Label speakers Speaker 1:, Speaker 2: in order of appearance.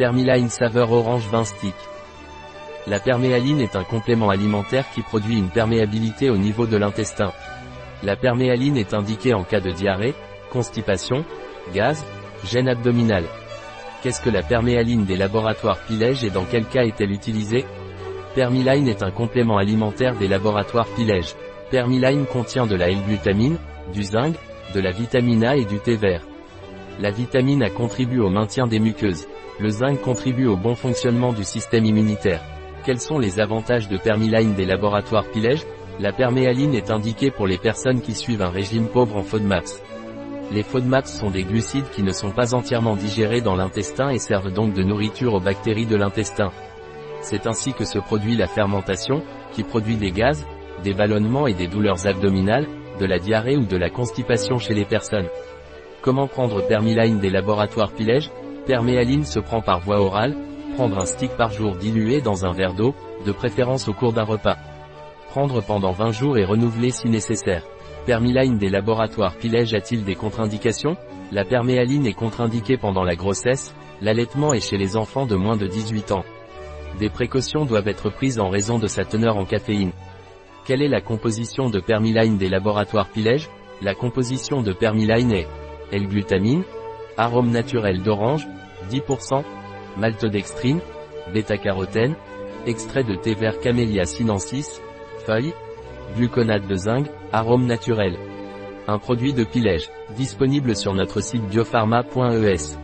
Speaker 1: Permiline saveur orange 20 stick. La perméaline est un complément alimentaire qui produit une perméabilité au niveau de l'intestin. La perméaline est indiquée en cas de diarrhée, constipation, gaz, gêne abdominale. Qu'est-ce que la perméaline des laboratoires Pilège et dans quel cas est-elle utilisée Permiline est un complément alimentaire des laboratoires Pilège. Permiline contient de la L-glutamine, du zinc, de la vitamine A et du thé vert. La vitamine A contribue au maintien des muqueuses. Le zinc contribue au bon fonctionnement du système immunitaire. Quels sont les avantages de Permiline des laboratoires Pilège? La perméaline est indiquée pour les personnes qui suivent un régime pauvre en FODMAPS. Les FODMAPs sont des glucides qui ne sont pas entièrement digérés dans l'intestin et servent donc de nourriture aux bactéries de l'intestin. C'est ainsi que se produit la fermentation, qui produit des gaz, des ballonnements et des douleurs abdominales, de la diarrhée ou de la constipation chez les personnes. Comment prendre Permiline des laboratoires Pilège? Perméaline se prend par voie orale, prendre un stick par jour dilué dans un verre d'eau, de préférence au cours d'un repas. Prendre pendant 20 jours et renouveler si nécessaire. Permiline des laboratoires Pilège a-t-il des contre-indications? La perméaline est contre-indiquée pendant la grossesse, l'allaitement et chez les enfants de moins de 18 ans. Des précautions doivent être prises en raison de sa teneur en caféine. Quelle est la composition de permiline des laboratoires Pilège? La composition de permiline est L-glutamine, arôme naturel d'orange, 10%, maltodextrine, bêta-carotène, extrait de thé vert Camellia sinensis, feuilles, gluconate de zinc, arôme naturel. Un produit de Pilège, disponible sur notre site biopharma.es.